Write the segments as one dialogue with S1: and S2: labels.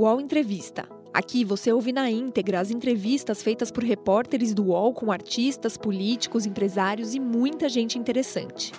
S1: UOL Entrevista. Aqui você ouve na íntegra as entrevistas feitas por repórteres do UOL com artistas, políticos, empresários e muita gente interessante.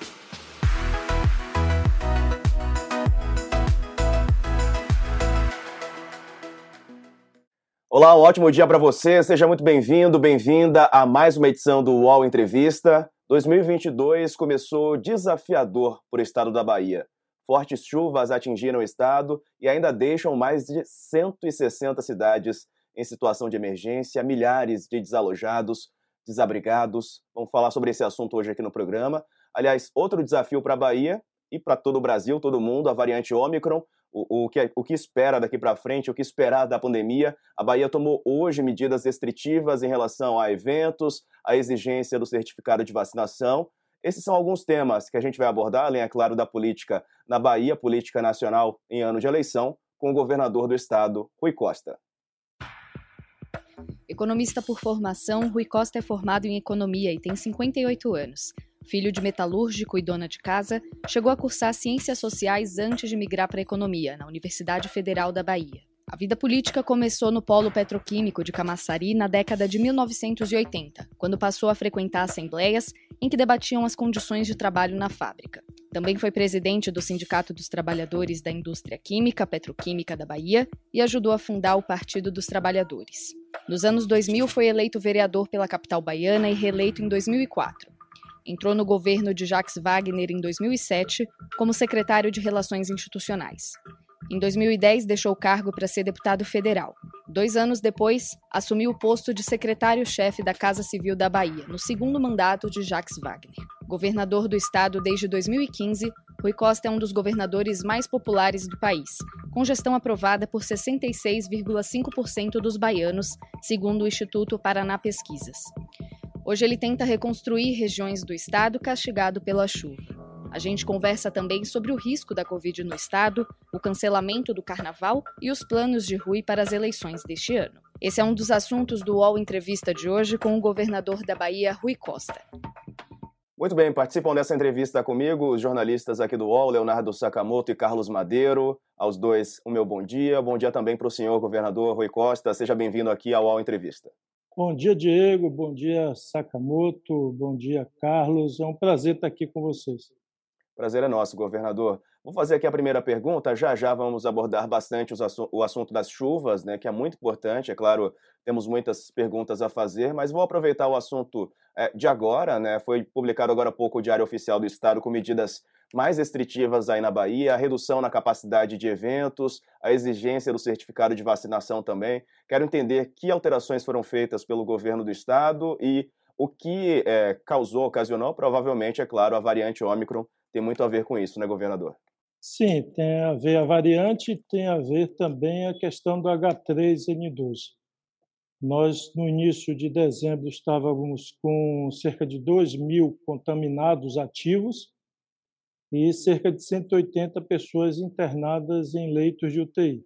S2: Olá, um ótimo dia para você. Seja muito bem-vindo, bem-vinda a mais uma edição do UOL Entrevista. 2022 começou desafiador para o estado da Bahia. Fortes chuvas atingiram o estado e ainda deixam mais de 160 cidades em situação de emergência, milhares de desalojados, desabrigados. Vamos falar sobre esse assunto hoje aqui no programa. Aliás, outro desafio para a Bahia e para todo o Brasil, todo mundo, a variante Ômicron, o, o, que, o que espera daqui para frente, o que esperar da pandemia. A Bahia tomou hoje medidas restritivas em relação a eventos, a exigência do certificado de vacinação. Esses são alguns temas que a gente vai abordar, além, é claro, da política na Bahia, política nacional em ano de eleição, com o governador do estado, Rui Costa.
S3: Economista por formação, Rui Costa é formado em economia e tem 58 anos. Filho de metalúrgico e dona de casa, chegou a cursar ciências sociais antes de migrar para a economia, na Universidade Federal da Bahia. A vida política começou no polo petroquímico de Camaçari na década de 1980, quando passou a frequentar assembleias em que debatiam as condições de trabalho na fábrica. Também foi presidente do Sindicato dos Trabalhadores da Indústria Química Petroquímica da Bahia e ajudou a fundar o Partido dos Trabalhadores. Nos anos 2000 foi eleito vereador pela capital baiana e reeleito em 2004. Entrou no governo de Jacques Wagner em 2007 como secretário de Relações Institucionais. Em 2010, deixou o cargo para ser deputado federal. Dois anos depois, assumiu o posto de secretário-chefe da Casa Civil da Bahia, no segundo mandato de Jacques Wagner. Governador do estado desde 2015, Rui Costa é um dos governadores mais populares do país, com gestão aprovada por 66,5% dos baianos, segundo o Instituto Paraná Pesquisas. Hoje ele tenta reconstruir regiões do estado castigado pela chuva. A gente conversa também sobre o risco da Covid no estado, o cancelamento do carnaval e os planos de Rui para as eleições deste ano. Esse é um dos assuntos do UOL Entrevista de hoje com o governador da Bahia, Rui Costa.
S2: Muito bem, participam dessa entrevista comigo os jornalistas aqui do UOL, Leonardo Sakamoto e Carlos Madeiro. Aos dois, o meu bom dia. Bom dia também para o senhor governador Rui Costa. Seja bem-vindo aqui ao UOL Entrevista.
S4: Bom dia, Diego. Bom dia, Sakamoto. Bom dia, Carlos. É um prazer estar aqui com vocês.
S2: Prazer é nosso, governador. Vou fazer aqui a primeira pergunta. Já já vamos abordar bastante o assunto das chuvas, né, que é muito importante. É claro, temos muitas perguntas a fazer, mas vou aproveitar o assunto é, de agora. Né, foi publicado agora há pouco o Diário Oficial do Estado com medidas mais restritivas aí na Bahia, a redução na capacidade de eventos, a exigência do certificado de vacinação também. Quero entender que alterações foram feitas pelo governo do estado e o que é, causou, ocasionou, provavelmente, é claro, a variante Ômicron tem muito a ver com isso, né, governador?
S4: Sim, tem a ver a variante, tem a ver também a questão do H3N2. Nós, no início de dezembro, estávamos com cerca de 2 mil contaminados ativos, e cerca de 180 pessoas internadas em leitos de UTI.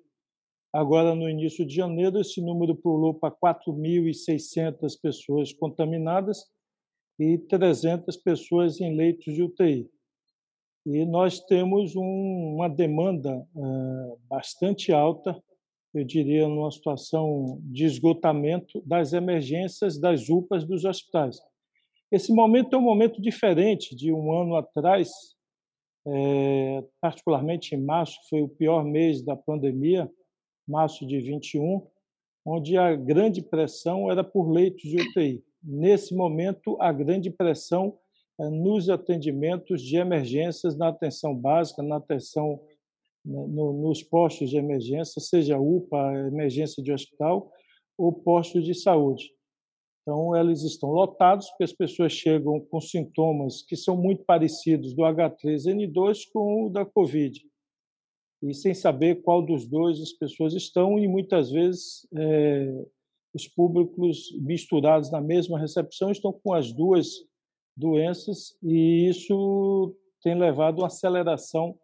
S4: Agora, no início de janeiro, esse número pulou para 4.600 pessoas contaminadas e 300 pessoas em leitos de UTI. E nós temos um, uma demanda uh, bastante alta, eu diria, numa situação de esgotamento das emergências das UPAs dos hospitais. Esse momento é um momento diferente de um ano atrás, é, particularmente em março, foi o pior mês da pandemia, março de 21, onde a grande pressão era por leitos de UTI. Nesse momento, a grande pressão é nos atendimentos de emergências, na atenção básica, na atenção né, no, nos postos de emergência, seja UPA, emergência de hospital ou postos de saúde. Então, eles estão lotados, porque as pessoas chegam com sintomas que são muito parecidos do H3N2 com o da Covid. E sem saber qual dos dois as pessoas estão, e muitas vezes é, os públicos misturados na mesma recepção estão com as duas doenças, e isso tem levado a aceleração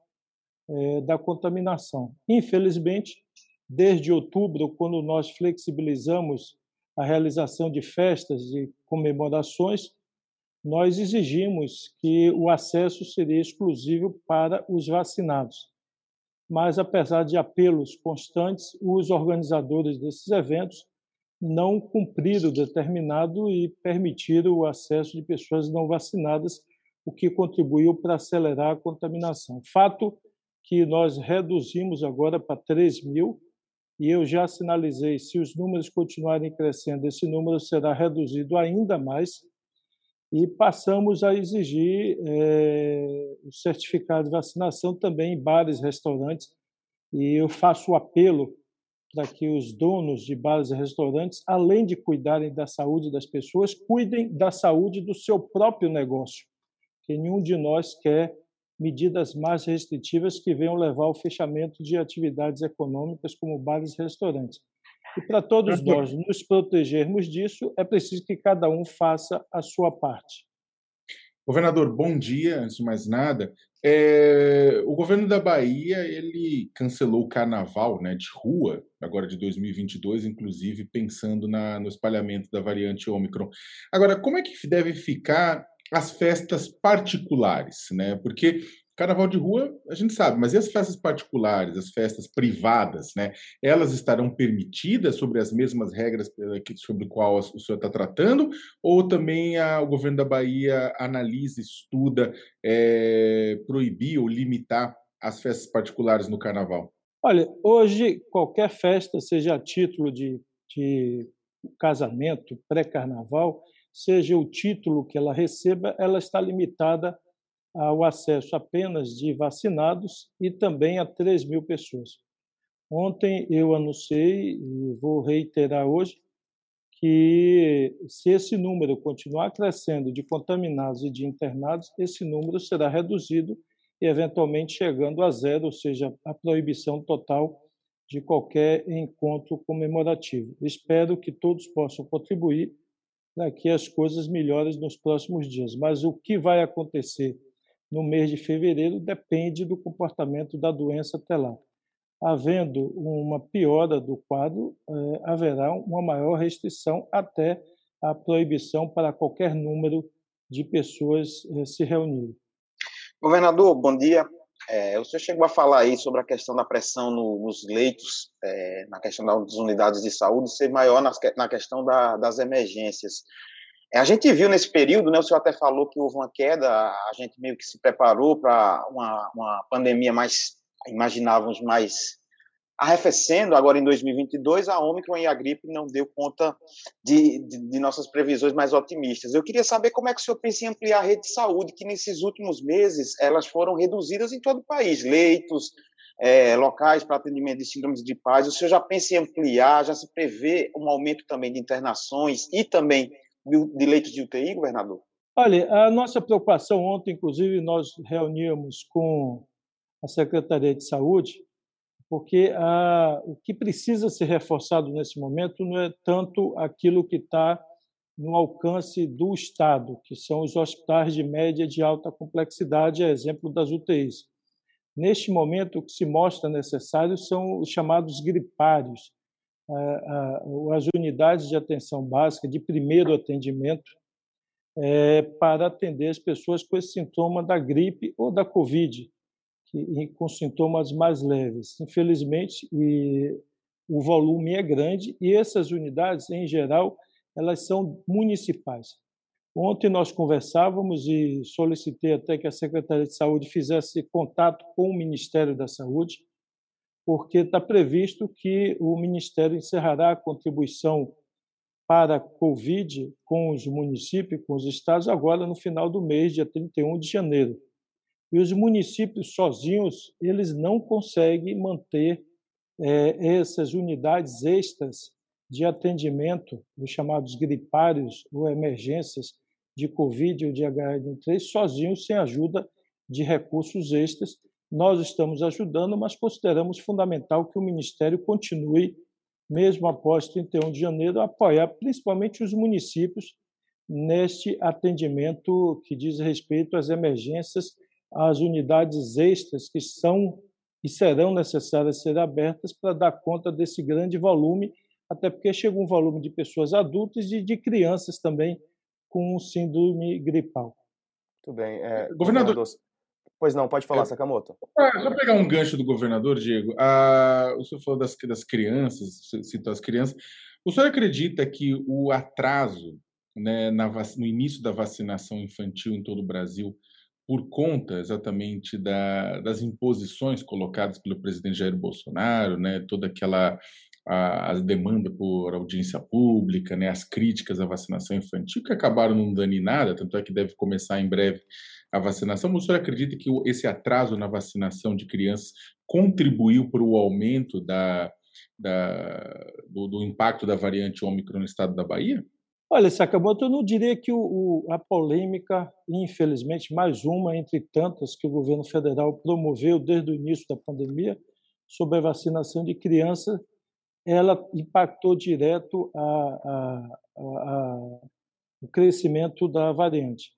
S4: é, da contaminação. Infelizmente, desde outubro, quando nós flexibilizamos a realização de festas e comemorações, nós exigimos que o acesso seria exclusivo para os vacinados. Mas apesar de apelos constantes, os organizadores desses eventos não cumpriram o determinado e permitiram o acesso de pessoas não vacinadas, o que contribuiu para acelerar a contaminação. Fato que nós reduzimos agora para 3 mil, e eu já sinalizei, se os números continuarem crescendo, esse número será reduzido ainda mais, e passamos a exigir é, o certificado de vacinação também em bares, restaurantes, e eu faço o apelo para que os donos de bares e restaurantes, além de cuidarem da saúde das pessoas, cuidem da saúde do seu próprio negócio, que nenhum de nós quer medidas mais restritivas que venham levar ao fechamento de atividades econômicas como bares e restaurantes. E para todos nós nos protegermos disso, é preciso que cada um faça a sua parte.
S5: Governador, bom dia. Antes de mais nada, é, o governo da Bahia ele cancelou o carnaval né, de rua, agora de 2022, inclusive pensando na, no espalhamento da variante Ômicron. Agora, como é que devem ficar as festas particulares? Né? Porque Carnaval de rua, a gente sabe, mas e as festas particulares, as festas privadas, né? Elas estarão permitidas sobre as mesmas regras sobre qual o senhor está tratando? Ou também a, o governo da Bahia analisa, estuda, é, proibir ou limitar as festas particulares no carnaval?
S4: Olha, hoje qualquer festa, seja a título de, de casamento, pré-carnaval, seja o título que ela receba, ela está limitada ao acesso apenas de vacinados e também a 3 mil pessoas. Ontem eu anunciei, e vou reiterar hoje, que se esse número continuar crescendo de contaminados e de internados, esse número será reduzido e eventualmente chegando a zero, ou seja, a proibição total de qualquer encontro comemorativo. Espero que todos possam contribuir para que as coisas melhorem nos próximos dias. Mas o que vai acontecer no mês de fevereiro depende do comportamento da doença até lá. Havendo uma piora do quadro, eh, haverá uma maior restrição até a proibição para qualquer número de pessoas eh, se reunirem.
S6: Governador, bom dia. É, o senhor chegou a falar aí sobre a questão da pressão no, nos leitos, é, na questão das unidades de saúde, ser maior na, na questão da, das emergências. É, a gente viu nesse período, né, o senhor até falou que houve uma queda, a gente meio que se preparou para uma, uma pandemia mais, imaginávamos, mais arrefecendo. Agora, em 2022, a Ômicron e a gripe não deu conta de, de, de, nossas previsões mais otimistas. Eu queria saber como é que o senhor pensa em ampliar a rede de saúde, que nesses últimos meses elas foram reduzidas em todo o país, leitos, é, locais para atendimento de síndromes de paz. O senhor já pensa em ampliar, já se prevê um aumento também de internações e também de leitos de UTI, governador?
S4: Olha, a nossa preocupação ontem, inclusive, nós reuníamos com a Secretaria de Saúde, porque a, o que precisa ser reforçado nesse momento não é tanto aquilo que está no alcance do Estado, que são os hospitais de média e de alta complexidade, a exemplo das UTIs. Neste momento, o que se mostra necessário são os chamados gripários, as unidades de atenção básica, de primeiro atendimento, é, para atender as pessoas com esse sintoma da gripe ou da Covid, com sintomas mais leves. Infelizmente, o volume é grande e essas unidades, em geral, elas são municipais. Ontem nós conversávamos e solicitei até que a Secretaria de Saúde fizesse contato com o Ministério da Saúde porque está previsto que o Ministério encerrará a contribuição para a Covid com os municípios, com os estados, agora no final do mês, dia 31 de janeiro. E os municípios sozinhos, eles não conseguem manter é, essas unidades extras de atendimento, os chamados gripários ou emergências de Covid ou de H1N3, sozinhos, sem ajuda de recursos extras, nós estamos ajudando, mas consideramos fundamental que o Ministério continue, mesmo após 31 de janeiro, a apoiar principalmente os municípios neste atendimento que diz respeito às emergências, às unidades extras que são e serão necessárias ser abertas para dar conta desse grande volume, até porque chega um volume de pessoas adultas e de crianças também com síndrome gripal.
S2: Muito bem. É, governador, Pois não, pode falar, Sakamoto.
S5: Ah, só pegar um gancho do governador, Diego. Ah, o senhor falou das, das crianças, citou as crianças. O senhor acredita que o atraso né, na, no início da vacinação infantil em todo o Brasil, por conta exatamente da, das imposições colocadas pelo presidente Jair Bolsonaro, né, toda aquela a, a, demanda por audiência pública, né, as críticas à vacinação infantil, que acabaram não dando em nada, tanto é que deve começar em breve a vacinação. O senhor acredita que esse atraso na vacinação de crianças contribuiu para o aumento da, da, do, do, impacto da variante Ômicron no estado da Bahia?
S4: Olha, Sakamoto, eu não diria que o, o, a polêmica, infelizmente, mais uma entre tantas que o governo federal promoveu desde o início da pandemia sobre a vacinação de crianças, ela impactou direto a, a, a, o crescimento da variante.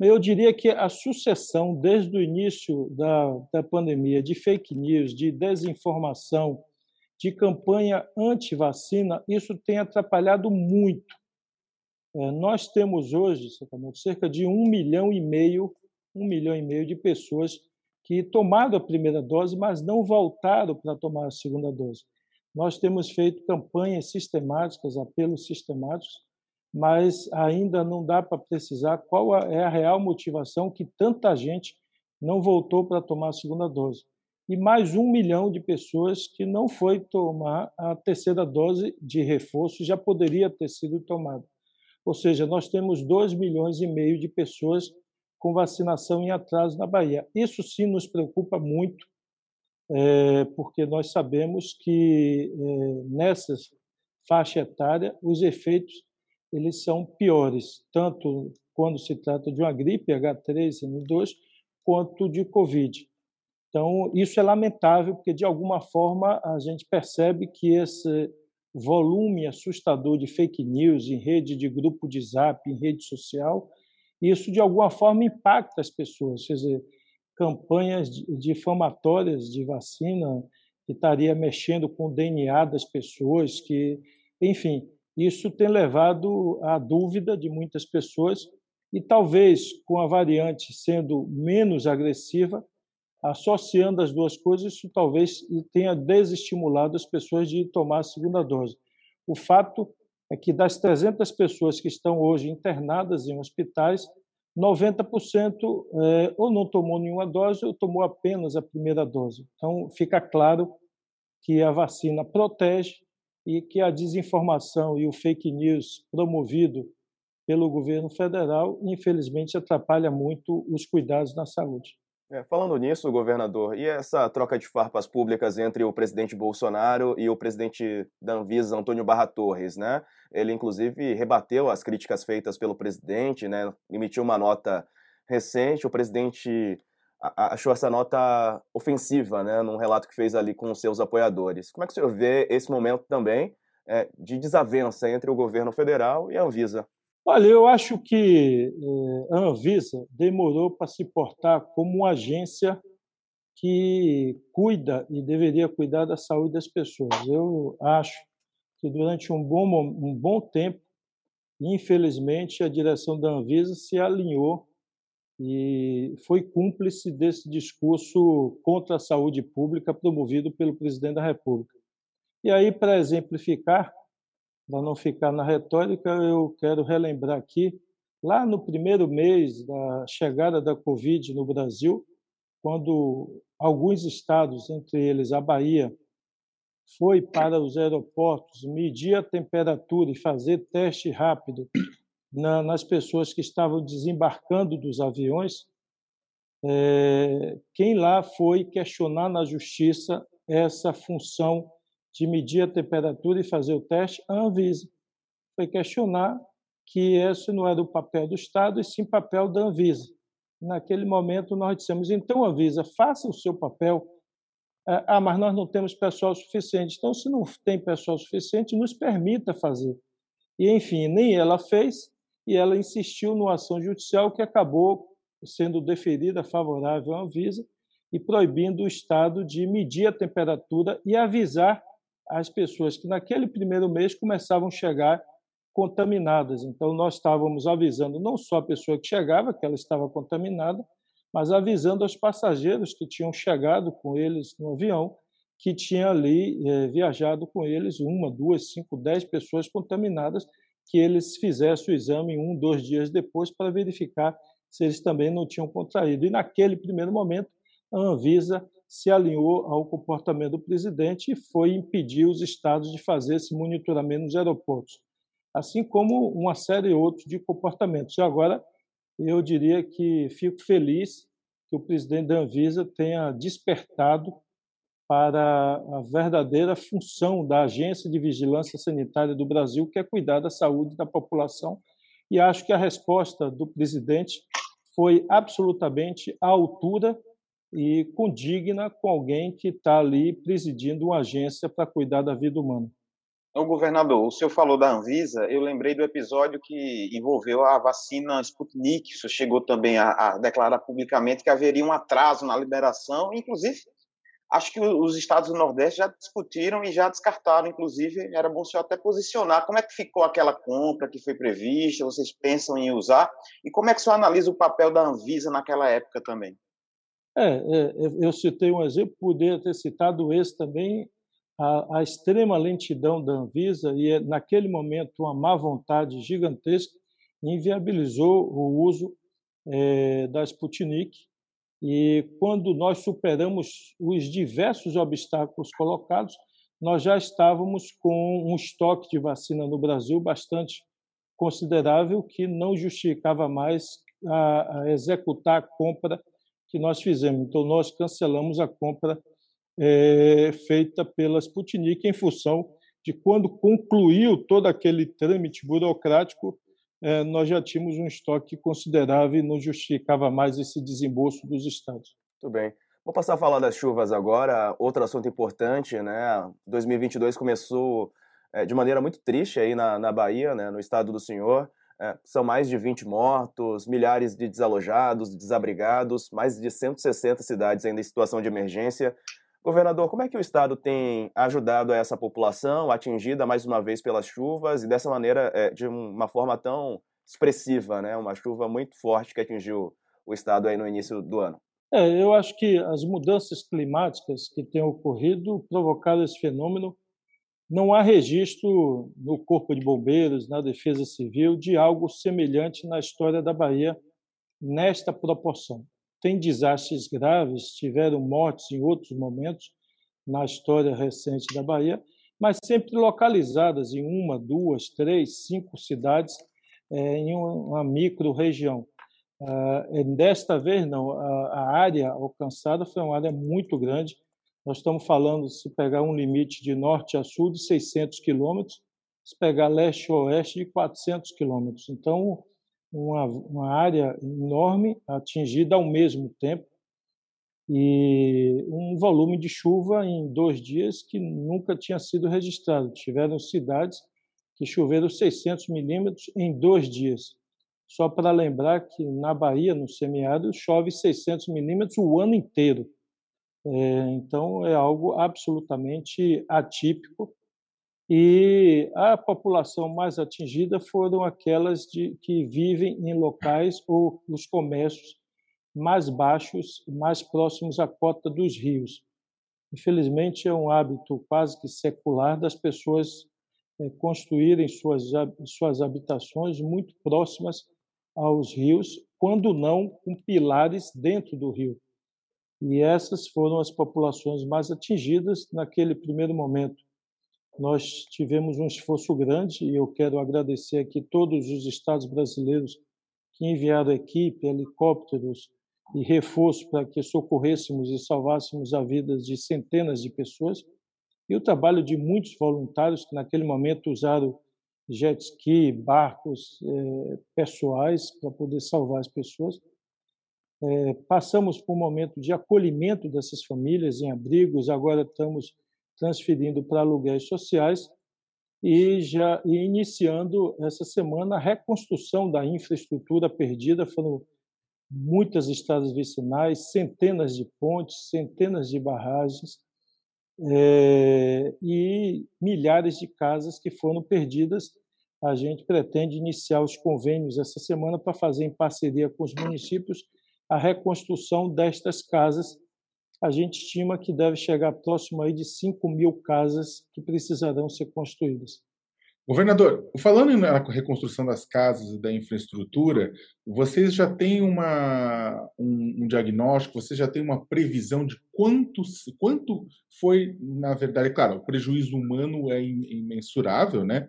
S4: Eu diria que a sucessão, desde o início da, da pandemia, de fake news, de desinformação, de campanha anti-vacina, isso tem atrapalhado muito. É, nós temos hoje, cerca de um milhão e meio, um milhão e meio de pessoas que tomaram a primeira dose, mas não voltaram para tomar a segunda dose. Nós temos feito campanhas sistemáticas, apelos sistemáticos, mas ainda não dá para precisar qual é a real motivação que tanta gente não voltou para tomar a segunda dose. E mais um milhão de pessoas que não foi tomar a terceira dose de reforço já poderia ter sido tomada. Ou seja, nós temos 2 milhões e meio de pessoas com vacinação em atraso na Bahia. Isso sim nos preocupa muito, é, porque nós sabemos que é, nessa faixa etária os efeitos eles são piores, tanto quando se trata de uma gripe H3N2 quanto de Covid. Então, isso é lamentável, porque de alguma forma a gente percebe que esse volume assustador de fake news em rede de grupo de zap, em rede social, isso de alguma forma impacta as pessoas. Quer dizer, campanhas difamatórias de vacina que estaria mexendo com o DNA das pessoas, que, enfim, isso tem levado à dúvida de muitas pessoas e talvez com a variante sendo menos agressiva, associando as duas coisas, isso talvez tenha desestimulado as pessoas de tomar a segunda dose. O fato é que das 300 pessoas que estão hoje internadas em hospitais, 90% é, ou não tomou nenhuma dose ou tomou apenas a primeira dose. Então, fica claro que a vacina protege e que a desinformação e o fake news promovido pelo governo federal, infelizmente, atrapalha muito os cuidados na saúde.
S2: É, falando nisso, governador, e essa troca de farpas públicas entre o presidente Bolsonaro e o presidente da Anvisa, Antônio Barra Torres, né? Ele, inclusive, rebateu as críticas feitas pelo presidente, né? Emitiu uma nota recente, o presidente achou essa nota ofensiva, né, num relato que fez ali com os seus apoiadores. Como é que o senhor vê esse momento também é, de desavença entre o governo federal e a Anvisa?
S4: Olha, eu acho que é, a Anvisa demorou para se portar como uma agência que cuida e deveria cuidar da saúde das pessoas. Eu acho que durante um bom, um bom tempo, infelizmente, a direção da Anvisa se alinhou e foi cúmplice desse discurso contra a saúde pública promovido pelo presidente da República. E aí, para exemplificar, para não ficar na retórica, eu quero relembrar aqui, lá no primeiro mês da chegada da Covid no Brasil, quando alguns estados, entre eles a Bahia, foi para os aeroportos medir a temperatura e fazer teste rápido na, nas pessoas que estavam desembarcando dos aviões, é, quem lá foi questionar na justiça essa função de medir a temperatura e fazer o teste? A Anvisa. Foi questionar que esse não era o papel do Estado, e sim papel da Anvisa. Naquele momento, nós dissemos: então, Anvisa, faça o seu papel. É, ah, mas nós não temos pessoal suficiente. Então, se não tem pessoal suficiente, nos permita fazer. E, enfim, nem ela fez, e ela insistiu numa ação judicial que acabou sendo deferida favorável à Anvisa e proibindo o Estado de medir a temperatura e avisar as pessoas que naquele primeiro mês começavam a chegar contaminadas. Então, nós estávamos avisando não só a pessoa que chegava, que ela estava contaminada, mas avisando aos passageiros que tinham chegado com eles no avião que tinha ali é, viajado com eles uma, duas, cinco, dez pessoas contaminadas, que eles fizessem o exame um, dois dias depois para verificar se eles também não tinham contraído. E naquele primeiro momento, a Anvisa se alinhou ao comportamento do presidente e foi impedir os estados de fazer esse monitoramento nos aeroportos, assim como uma série outra de comportamentos. E agora eu diria que fico feliz que o presidente da Anvisa tenha despertado para a verdadeira função da Agência de Vigilância Sanitária do Brasil, que é cuidar da saúde da população. E acho que a resposta do presidente foi absolutamente à altura e condigna com alguém que está ali presidindo uma agência para cuidar da vida humana.
S6: O governador, o senhor falou da Anvisa, eu lembrei do episódio que envolveu a vacina Sputnik. O senhor chegou também a, a declarar publicamente que haveria um atraso na liberação, inclusive acho que os estados do Nordeste já discutiram e já descartaram, inclusive, era bom o senhor até posicionar como é que ficou aquela compra que foi prevista, vocês pensam em usar, e como é que o senhor analisa o papel da Anvisa naquela época também?
S4: É, é eu citei um exemplo, poderia ter citado esse também, a, a, extrema lentidão da Anvisa e, é, naquele momento, uma má vontade gigantesca inviabilizou o uso é, da Sputnik, e quando nós superamos os diversos obstáculos colocados, nós já estávamos com um estoque de vacina no Brasil bastante considerável que não justificava mais a, a executar a compra que nós fizemos. Então, nós cancelamos a compra é, feita pela Sputnik em função de quando concluiu todo aquele trâmite burocrático, nós já tínhamos um estoque considerável e não justificava mais esse desembolso dos estados.
S2: Muito bem. Vou passar a falar das chuvas agora. Outro assunto importante, né? 2022 começou é, de maneira muito triste aí na, na Bahia, né? no estado do Senhor. É, são mais de 20 mortos, milhares de desalojados, desabrigados, mais de 160 cidades ainda em situação de emergência. Governador, como é que o Estado tem ajudado essa população atingida mais uma vez pelas chuvas e dessa maneira, é, de uma forma tão expressiva, né? Uma chuva muito forte que atingiu o Estado aí no início do ano.
S4: É, eu acho que as mudanças climáticas que têm ocorrido provocaram esse fenômeno. Não há registro no Corpo de Bombeiros, na Defesa Civil, de algo semelhante na história da Bahia nesta proporção tem desastres graves, tiveram mortes em outros momentos na história recente da Bahia, mas sempre localizadas em uma, duas, três, cinco cidades é, em uma micro-região. Ah, desta vez, não, a área alcançada foi uma área muito grande. Nós estamos falando, se pegar um limite de norte a sul, de 600 quilômetros, se pegar leste a oeste, de 400 quilômetros. Então, uma, uma área enorme atingida ao mesmo tempo e um volume de chuva em dois dias que nunca tinha sido registrado. Tiveram cidades que choveram 600 milímetros em dois dias. Só para lembrar que na Bahia, no semiárido, chove 600 milímetros o ano inteiro. É, então, é algo absolutamente atípico e a população mais atingida foram aquelas de, que vivem em locais ou os comércios mais baixos, mais próximos à cota dos rios. Infelizmente, é um hábito quase que secular das pessoas é, construírem suas, suas habitações muito próximas aos rios, quando não com pilares dentro do rio. E essas foram as populações mais atingidas naquele primeiro momento nós tivemos um esforço grande e eu quero agradecer aqui todos os estados brasileiros que enviaram equipe, helicópteros e reforço para que socorrêssemos e salvássemos a vida de centenas de pessoas e o trabalho de muitos voluntários que naquele momento usaram jet ski, barcos é, pessoais para poder salvar as pessoas. É, passamos por um momento de acolhimento dessas famílias em abrigos, agora estamos transferindo para aluguéis sociais e já e iniciando essa semana a reconstrução da infraestrutura perdida. Foram muitas estradas vicinais, centenas de pontes, centenas de barragens é, e milhares de casas que foram perdidas. A gente pretende iniciar os convênios essa semana para fazer em parceria com os municípios a reconstrução destas casas. A gente estima que deve chegar próximo aí de 5 mil casas que precisarão ser construídas.
S5: Governador, falando na reconstrução das casas e da infraestrutura, vocês já têm uma, um, um, diagnóstico, vocês já têm uma previsão de quanto, quanto foi, na verdade, claro, o prejuízo humano é imensurável, né?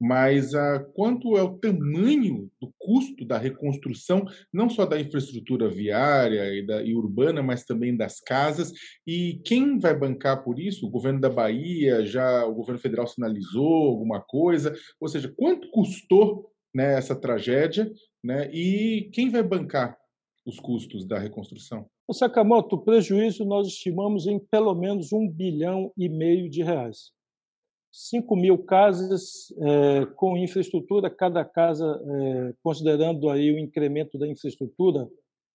S5: Mas a, quanto é o tamanho do custo da reconstrução, não só da infraestrutura viária e, da, e urbana, mas também das casas, e quem vai bancar por isso? O governo da Bahia, já o governo federal sinalizou alguma coisa? coisa. Ou seja, quanto custou né, essa tragédia né, e quem vai bancar os custos da reconstrução?
S4: O Sakamoto, o prejuízo nós estimamos em pelo menos um bilhão e meio de reais. 5 mil casas é, com infraestrutura, cada casa, é, considerando aí o incremento da infraestrutura,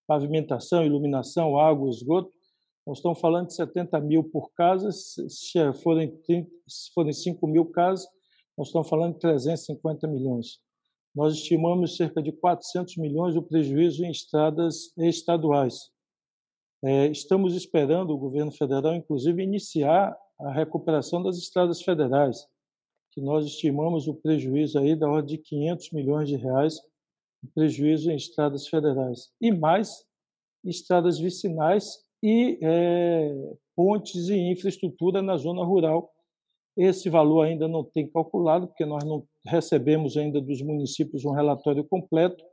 S4: pavimentação, iluminação, água, esgoto, nós estamos falando de 70 mil por casa, se forem, 30, se forem 5 mil casas, nós estamos falando de 350 milhões. Nós estimamos cerca de 400 milhões do prejuízo em estradas estaduais. É, estamos esperando o governo federal, inclusive, iniciar a recuperação das estradas federais, que nós estimamos o prejuízo aí da ordem de 500 milhões de reais, o prejuízo em estradas federais, e mais estradas vicinais e é, pontes e infraestrutura na zona rural, esse valor ainda não tem calculado, porque nós não recebemos ainda dos municípios um relatório completo,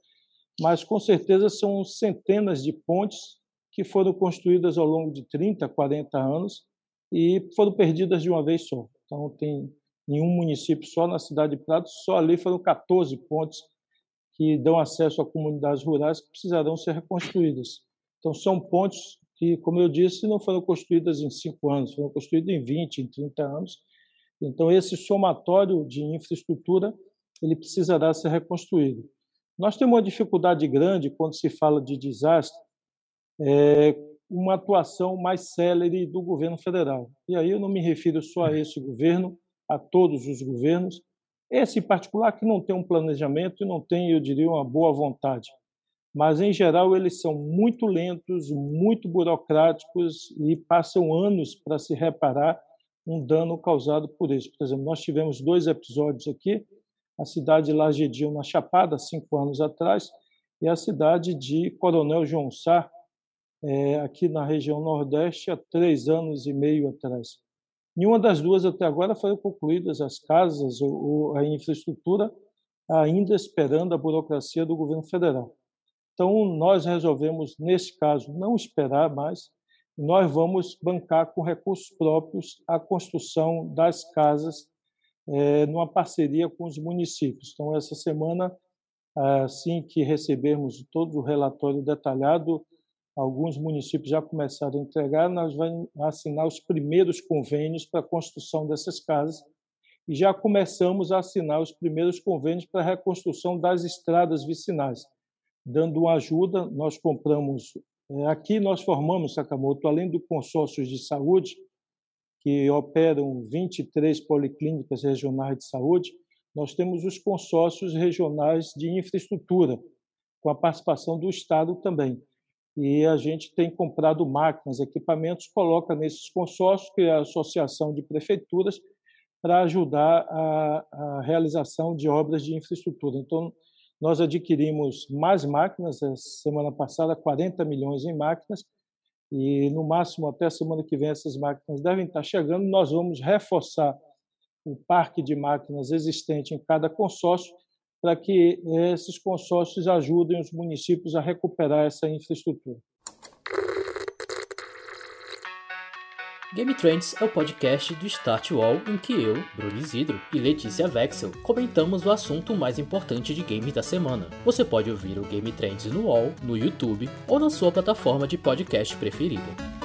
S4: mas com certeza são centenas de pontes que foram construídas ao longo de 30, 40 anos e foram perdidas de uma vez só. Então, tem em um município só, na cidade de Prato, só ali foram 14 pontes que dão acesso a comunidades rurais que precisarão ser reconstruídas. Então, são pontes que, como eu disse, não foram construídas em cinco anos, foram construídas em 20, em 30 anos, então, esse somatório de infraestrutura ele precisará ser reconstruído. Nós temos uma dificuldade grande quando se fala de desastre, é uma atuação mais célere do governo federal. E aí eu não me refiro só a esse governo, a todos os governos, esse em particular que não tem um planejamento e não tem, eu diria, uma boa vontade. Mas, em geral, eles são muito lentos, muito burocráticos e passam anos para se reparar um dano causado por isso. Por exemplo, nós tivemos dois episódios aqui, a cidade de Lagedil, na Chapada, cinco anos atrás, e a cidade de Coronel João Sá, é, aqui na região Nordeste, há três anos e meio atrás. Nenhuma das duas até agora foram concluídas as casas ou a infraestrutura, ainda esperando a burocracia do governo federal. Então, nós resolvemos, nesse caso, não esperar mais, nós vamos bancar com recursos próprios a construção das casas é, numa parceria com os municípios. Então, essa semana, assim que recebermos todo o relatório detalhado, alguns municípios já começaram a entregar, nós vamos assinar os primeiros convênios para a construção dessas casas e já começamos a assinar os primeiros convênios para a reconstrução das estradas vicinais. Dando uma ajuda, nós compramos é, aqui nós formamos, Sakamoto, além do consórcio de saúde, que operam 23 policlínicas regionais de saúde, nós temos os consórcios regionais de infraestrutura, com a participação do Estado também. E a gente tem comprado máquinas, equipamentos, coloca nesses consórcios, que é a Associação de Prefeituras, para ajudar a, a realização de obras de infraestrutura. Então, nós adquirimos mais máquinas, semana passada, 40 milhões em máquinas, e no máximo até a semana que vem essas máquinas devem estar chegando. Nós vamos reforçar o parque de máquinas existente em cada consórcio para que esses consórcios ajudem os municípios a recuperar essa infraestrutura.
S7: Game Trends é o podcast do Start Wall em que eu, Bruno Isidro e Letícia Vexel comentamos o assunto mais importante de games da semana. Você pode ouvir o Game Trends no Wall, no YouTube ou na sua plataforma de podcast preferida.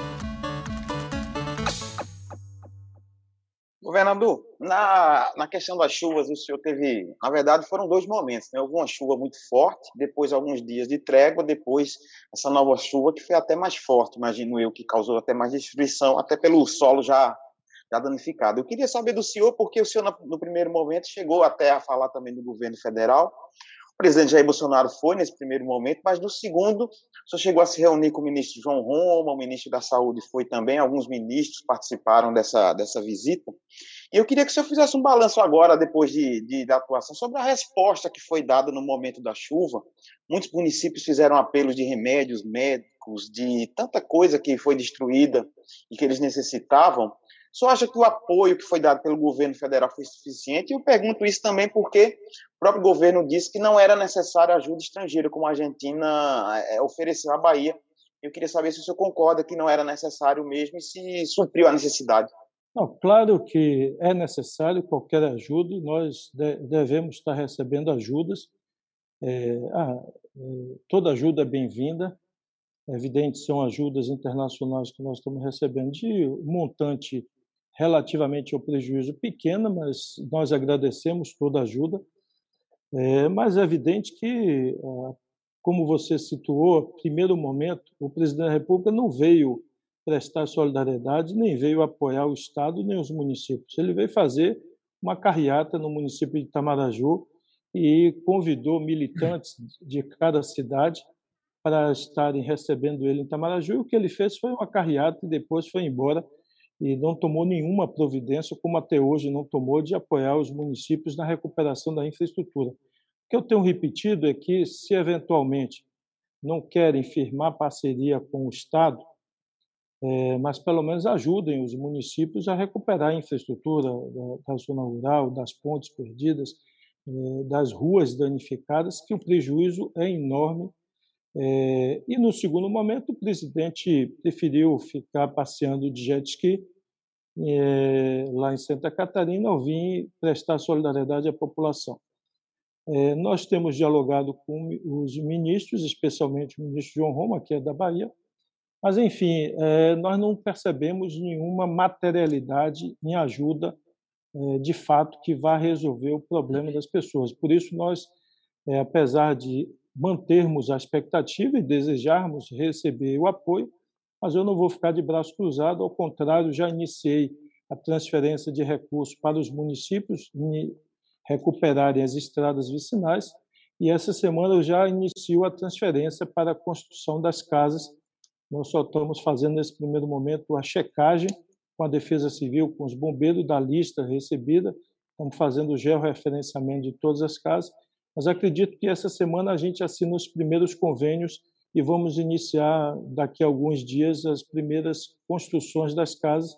S6: Governador, na, na questão das chuvas, o senhor teve, na verdade, foram dois momentos, né? Houve uma chuva muito forte, depois alguns dias de trégua, depois essa nova chuva que foi até mais forte, imagino eu, que causou até mais destruição, até pelo solo já, já danificado. Eu queria saber do senhor, porque o senhor, no primeiro momento, chegou até a falar também do governo federal, O presidente Jair Bolsonaro foi nesse primeiro momento, mas no segundo, senhor chegou a se reunir com o ministro João Roma, o ministro da Saúde foi também, alguns ministros participaram dessa, dessa visita. E eu queria que o senhor fizesse um balanço agora, depois de, de, da atuação, sobre a resposta que foi dada no momento da chuva. Muitos municípios fizeram apelos de remédios médicos, de tanta coisa que foi destruída e que eles necessitavam. Só acha que o apoio que foi dado pelo governo federal foi suficiente? E eu pergunto isso também porque o próprio governo disse que não era necessária ajuda estrangeira, como a Argentina é, ofereceu à Bahia. Eu queria saber se o senhor concorda que não era necessário mesmo e se supriu a necessidade.
S4: Não, claro que é necessário qualquer ajuda e nós devemos estar recebendo ajudas. É, ah, é, toda ajuda é bem-vinda. É evidente, são ajudas internacionais que nós estamos recebendo de montante relativamente ao prejuízo pequena, mas nós agradecemos toda ajuda. É, mas é evidente que, como você situou, primeiro momento, o presidente da República não veio prestar solidariedade, nem veio apoiar o Estado nem os municípios. Ele veio fazer uma carreata no município de Tamaraju e convidou militantes de cada cidade para estarem recebendo ele em Tamaraju. E o que ele fez foi uma carreata e depois foi embora e não tomou nenhuma providência, como até hoje não tomou, de apoiar os municípios na recuperação da infraestrutura. O que eu tenho repetido é que, se eventualmente não querem firmar parceria com o Estado, é, mas pelo menos ajudem os municípios a recuperar a infraestrutura da, da zona rural, das pontes perdidas, é, das ruas danificadas, que o prejuízo é enorme é, e no segundo momento, o presidente preferiu ficar passeando de jet ski é, lá em Santa Catarina ao vir prestar solidariedade à população. É, nós temos dialogado com os ministros, especialmente o ministro João Roma, que é da Bahia, mas, enfim, nós não percebemos nenhuma materialidade em ajuda de fato que vá resolver o problema das pessoas. Por isso, nós, apesar de mantermos a expectativa e desejarmos receber o apoio, mas eu não vou ficar de braço cruzado, ao contrário, já iniciei a transferência de recursos para os municípios recuperarem as estradas vicinais e essa semana eu já inicio a transferência para a construção das casas. Nós só estamos fazendo nesse primeiro momento a checagem com a Defesa Civil, com os bombeiros da lista recebida, estamos fazendo o georreferenciamento de todas as casas mas acredito que essa semana a gente assina os primeiros convênios e vamos iniciar daqui a alguns dias as primeiras construções das casas.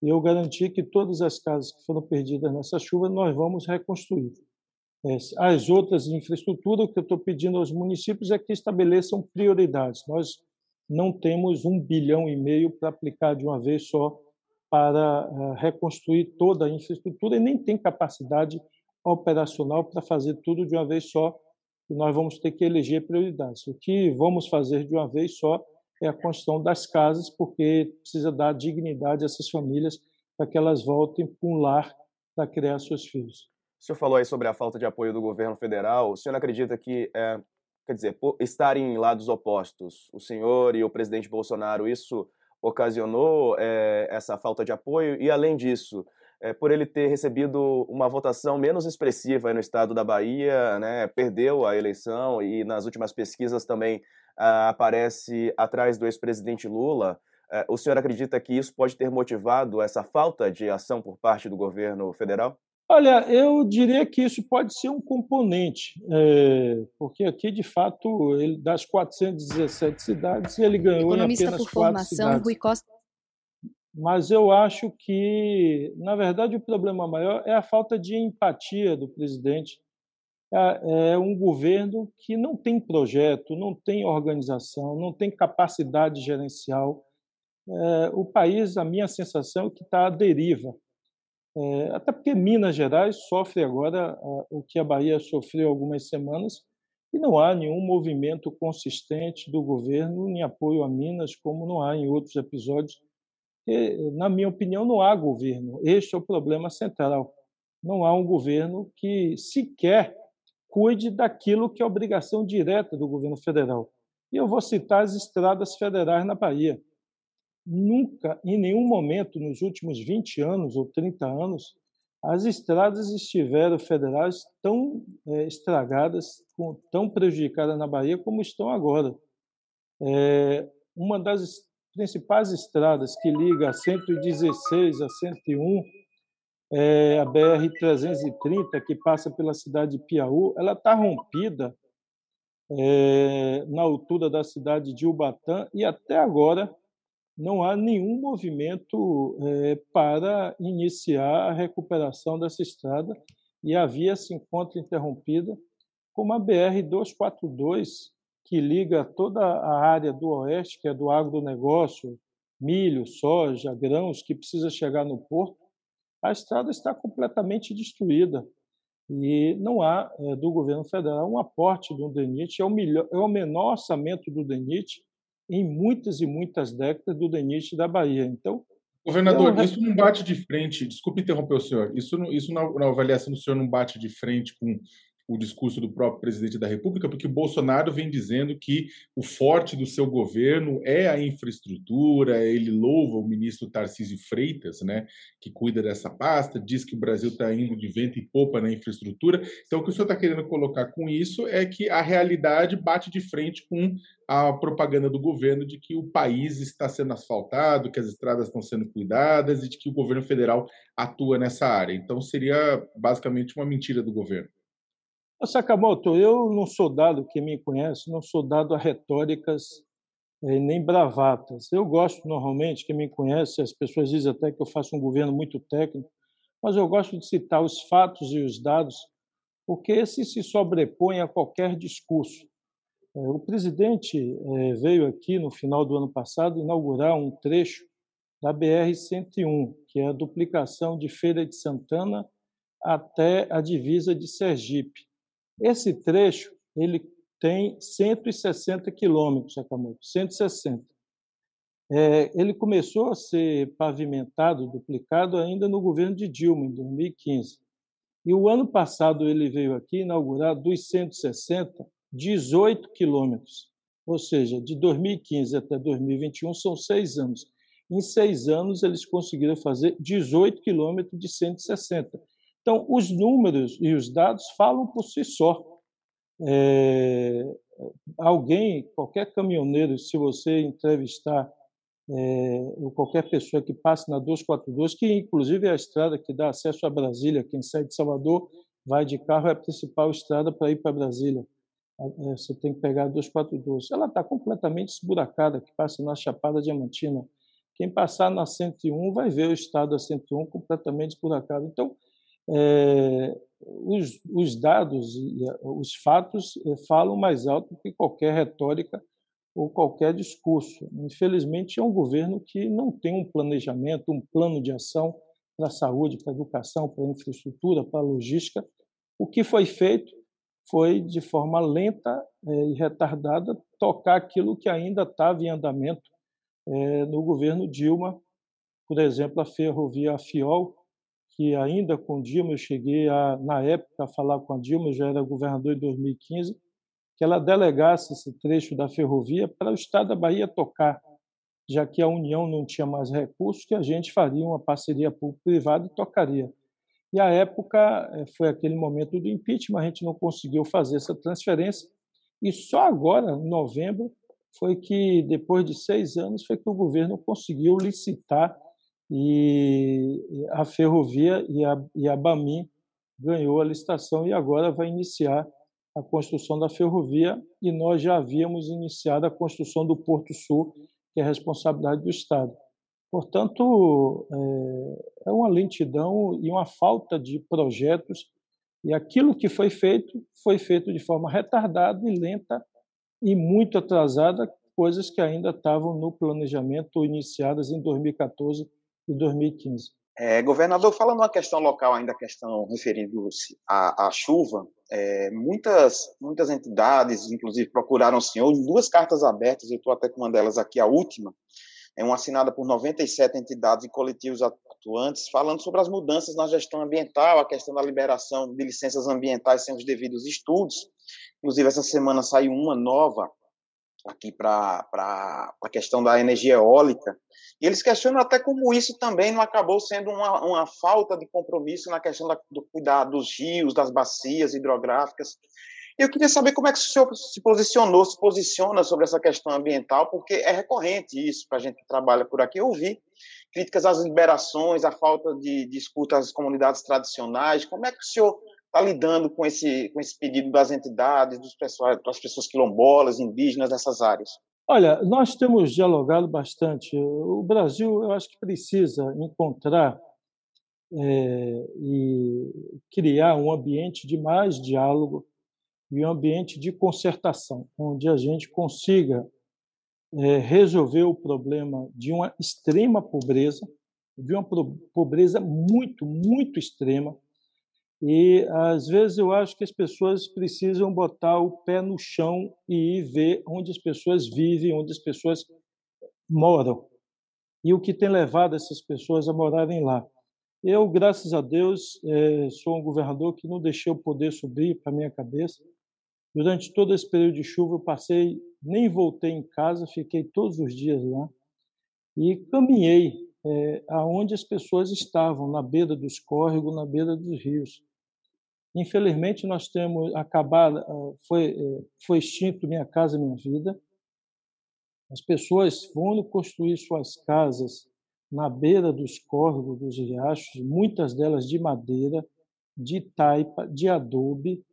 S4: E eu garanti que todas as casas que foram perdidas nessa chuva nós vamos reconstruir. As outras infraestruturas, o que eu estou pedindo aos municípios é que estabeleçam prioridades. Nós não temos um bilhão e meio para aplicar de uma vez só para eh, reconstruir toda a infraestrutura e nem tem capacidade operacional para fazer tudo de uma vez só, e nós vamos ter que eleger prioridades. O que vamos fazer de uma vez só é a construção das casas, porque precisa dar dignidade a essas famílias para que elas voltem para um lar para criar seus filhos.
S2: O senhor falou aí sobre a falta de apoio do governo federal. O senhor acredita que, é, quer dizer, por estarem em lados opostos, o senhor e o presidente Bolsonaro, isso ocasionou é, essa falta de apoio? E, além disso, é, por ele ter recebido uma votação menos expressiva no estado da Bahia, né, perdeu a eleição e nas últimas pesquisas também ah, aparece atrás do ex-presidente Lula. É, o senhor acredita que isso pode ter motivado essa falta de ação por parte do governo federal?
S4: Olha, eu diria que isso pode ser um componente, é, porque aqui, de fato, ele, das 417 cidades, ele ganhou Economista em apenas por formação, cidades. Rui Costa mas eu acho que, na verdade, o problema maior é a falta de empatia do presidente. É, é um governo que não tem projeto, não tem organização, não tem capacidade gerencial. É, o país, a minha sensação é que está à deriva. É, até porque Minas Gerais sofre agora o que a Bahia sofreu algumas semanas e não há nenhum movimento consistente do governo em apoio a Minas, como não há em outros episódios na minha opinião, não há governo. Este é o problema central. Não há um governo que sequer cuide daquilo que é obrigação direta do governo federal. E eu vou citar as estradas federais na Bahia. Nunca, em nenhum momento, nos últimos 20 anos ou 30 anos, as estradas estiveram federais tão é, estragadas, tão prejudicadas na Bahia como estão agora. É, uma das principais estradas que liga a 116 a 101 é a BR 330 que passa pela cidade de Piauí, ela está rompida é, na altura da cidade de Ubatã e até agora não há nenhum movimento é, para iniciar a recuperação dessa estrada e a via se encontra interrompida, como a BR-242, que liga toda a área do oeste, que é do agronegócio, milho, soja, grãos, que precisa chegar no porto, a estrada está completamente destruída. E não há, é, do governo federal, um aporte do DENIT, é o, melhor, é o menor orçamento do DENIT, em muitas e muitas décadas do DENIT da Bahia. Então,
S5: Governador, isso não bate de frente, desculpe interromper o senhor, isso, isso na, na avaliação do senhor não bate de frente com o discurso do próprio presidente da República, porque o Bolsonaro vem dizendo que o forte do seu governo é a infraestrutura, ele louva o ministro Tarcísio Freitas, né, que cuida dessa pasta, diz que o Brasil está indo de vento e popa na infraestrutura. Então, o que o senhor está querendo colocar com isso é que a realidade bate de frente com a propaganda do governo de que o país está sendo asfaltado, que as estradas estão sendo cuidadas e de que o governo federal atua nessa área. Então, seria basicamente uma mentira do governo.
S4: Sakamoto, eu não sou dado, quem me conhece, não sou dado a retóricas eh, nem bravatas. Eu gosto, normalmente, quem me conhece, as pessoas dizem até que eu faço um governo muito técnico, mas eu gosto de citar os fatos e os dados, porque esse se sobrepõe a qualquer discurso. Eh, o presidente eh, veio aqui, no final do ano passado, inaugurar um trecho da BR-101, que é a duplicação de Feira de Santana até a divisa de Sergipe. Esse trecho ele tem 160 quilômetros, Sakamoto, 160. É, ele começou a ser pavimentado, duplicado ainda no governo de Dilma, em 2015. E o ano passado ele veio aqui inaugurar dos 160, 18 quilômetros. Ou seja, de 2015 até 2021 são seis anos. Em seis anos, eles conseguiram fazer 18 quilômetros de 160. Então, os números e os dados falam por si só. É, alguém, qualquer caminhoneiro, se você entrevistar é, ou qualquer pessoa que passe na 242, que inclusive é a estrada que dá acesso a Brasília, quem sai de Salvador vai de carro, é a principal estrada para ir para Brasília. É, você tem que pegar a 242. Ela está completamente esburacada, que passa na Chapada Diamantina. Quem passar na 101 vai ver o estado da 101 completamente esburacado. Então, os, os, dados e os fatos é, falam mais alto que qualquer retórica ou qualquer discurso. Infelizmente, é um governo que não tem um planejamento, um plano de ação para a saúde, para a educação, para a infraestrutura, para a logística. O que foi feito foi, de forma lenta é, e retardada, tocar aquilo que ainda estava em andamento no governo Dilma, por exemplo, a ferrovia Fiol, que ainda com Dilma eu cheguei a, na época a falar com a Dilma, já era governador em 2015, que ela delegasse esse trecho da ferrovia para o Estado da Bahia tocar, já que a União não tinha mais recursos, que a gente faria uma parceria público-privada e tocaria. E a época eh, foi aquele momento do impeachment, a gente não conseguiu fazer essa transferência, e só agora, em novembro, foi que, depois de seis anos, foi que o governo conseguiu licitar e a ferrovia e a, e a BAMI ganhou a licitação e agora vai iniciar a construção da ferrovia e nós já havíamos iniciado a construção do Porto Sul, que é responsabilidade do Estado. Portanto, é, é uma lentidão e uma falta de projetos e aquilo que foi feito foi feito de forma retardada e lenta e muito atrasada, coisas que ainda estavam no planejamento iniciadas em 2014 de 2015.
S6: É, governador, falando uma questão local ainda, a questão referindo-se à, à, chuva, é, muitas, muitas entidades, inclusive, procuraram o senhor em duas cartas abertas, eu estou até com uma delas aqui, a última, é uma assinada por 97 entidades e coletivos atuantes, falando sobre as mudanças na gestão ambiental, a questão da liberação de licenças ambientais sem os devidos estudos. Inclusive, essa semana saiu uma nova aqui para a questão da energia eólica. E eles questionam até como isso também não acabou sendo uma, uma falta de compromisso na questão da, do cuidado dos rios, das bacias hidrográficas. Eu queria saber como é que o senhor se posicionou, se posiciona sobre essa questão ambiental, porque é recorrente isso para a gente que trabalha por aqui ouvir críticas às liberações, à falta de, de escuta às comunidades tradicionais. Como é que o senhor está lidando com esse, com esse pedido das entidades, dos pessoas, das pessoas quilombolas, indígenas dessas áreas?
S4: Olha, nós temos dialogado bastante. O Brasil, eu acho que precisa encontrar é, e criar um ambiente de mais diálogo e um ambiente de concertação, onde a gente consiga é, resolver o problema de uma extrema pobreza, de uma pobreza muito, muito extrema, e às vezes eu acho que as pessoas precisam botar o pé no chão e ver onde as pessoas vivem, onde as pessoas moram e o que tem levado essas pessoas a morarem lá. Eu, graças a Deus, é, sou um governador que não deixei o poder subir para minha cabeça. Durante todo esse período de chuva, eu passei, nem voltei em casa, fiquei todos os dias lá e caminhei é, aonde as pessoas estavam, na beira dos córregos, na beira dos rios. Infelizmente, nós temos acabado, ah, foi, eh, foi extinto Minha Casa Minha Vida. As pessoas foram construir suas casas na beira dos córregos, dos riachos, muitas delas de madeira, de taipa, de adobe,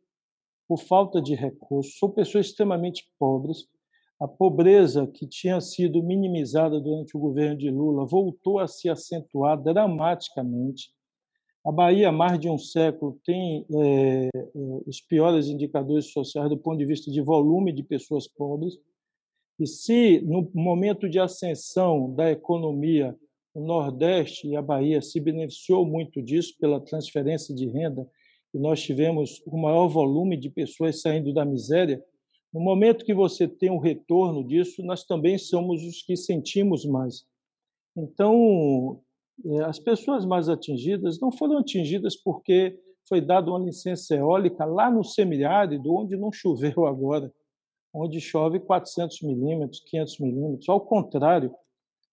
S4: por falta de recursos. São pessoas extremamente pobres. A pobreza que tinha sido minimizada durante o governo de Lula voltou a se acentuar dramaticamente. A Bahia, há mais de um século, tem é, os piores indicadores sociais do ponto de vista de volume de pessoas pobres. E se, no momento de ascensão da economia, o Nordeste e a Bahia se beneficiou muito disso pela transferência de renda, e nós tivemos o maior volume de pessoas saindo da miséria, no momento que você tem um retorno disso, nós também somos os que sentimos mais. Então, é, as pessoas mais atingidas não foram atingidas porque foi dada uma licença eólica lá no semiárido, onde não choveu agora, onde chove 400 milímetros, 500 milímetros. Ao contrário,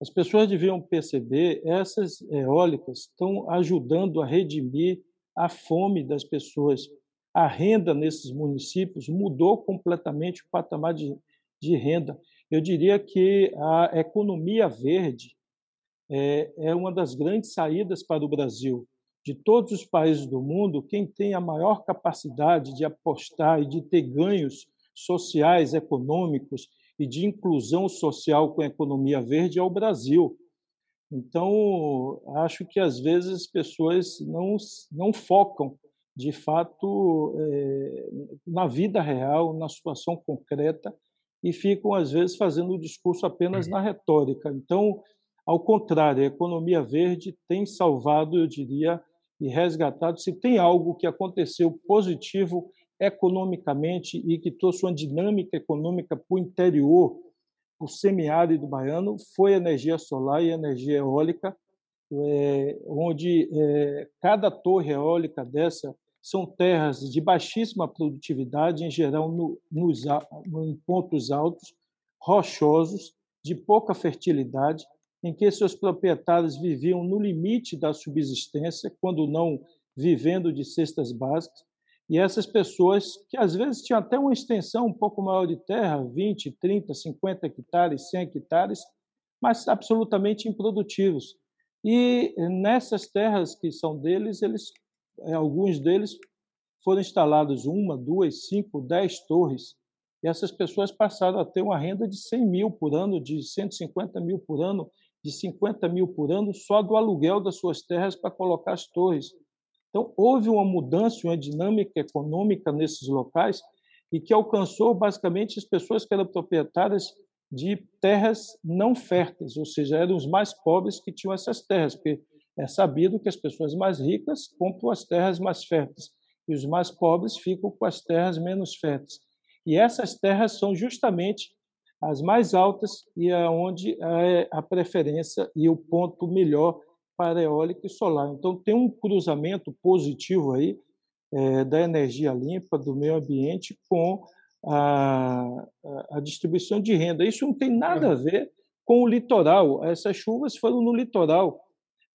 S4: as pessoas deviam perceber essas eólicas estão ajudando a redimir a fome das pessoas. A renda nesses municípios mudou completamente o patamar de, de renda. Eu diria que a economia verde é, é uma das grandes saídas para o Brasil. De todos os países do mundo, quem tem a maior capacidade de apostar e de ter ganhos sociais, econômicos e de inclusão social com a economia verde é o Brasil. Então, acho que às vezes as pessoas não, não focam, de fato, é, na vida real, na situação concreta, e ficam, às vezes, fazendo o discurso apenas uhum. na retórica. Então, ao contrário, a economia verde tem salvado, eu diria, e resgatado. Se tem algo que aconteceu positivo economicamente e que trouxe uma dinâmica econômica para o interior, o semiárido baiano, foi a energia solar e a energia eólica, é, onde é, cada torre eólica dessa são terras de baixíssima produtividade, em geral no, nos, em pontos altos, rochosos, de pouca fertilidade, em que seus proprietários viviam no limite da subsistência, quando não vivendo de cestas básicas, e essas pessoas, que às vezes tinham até uma extensão um pouco maior de terra, 20, 30, 50 hectares, 100 hectares, mas absolutamente improdutivos. E nessas terras que são deles, eles, eh, alguns deles foram instalados uma, duas, cinco, dez torres, e essas pessoas passaram a ter uma renda de 100 mil por ano, de 150 mil por ano, de 50 mil por ano só do aluguel das suas terras para colocar as torres. Então, houve uma mudança, uma dinâmica econômica nesses locais e que alcançou basicamente as pessoas que eram proprietárias de terras não férteis, ou seja, eram os mais pobres que tinham essas terras, porque é sabido que as pessoas mais ricas compram as terras mais férteis e os mais pobres ficam com as terras menos férteis. E essas terras são justamente as mais altas e aonde é a preferência e o ponto melhor para eólica e solar. Então tem um cruzamento positivo aí é, da energia limpa, do meio ambiente com a, a, distribuição de renda. Isso não tem nada a ver com o litoral. Essas chuvas foram no litoral.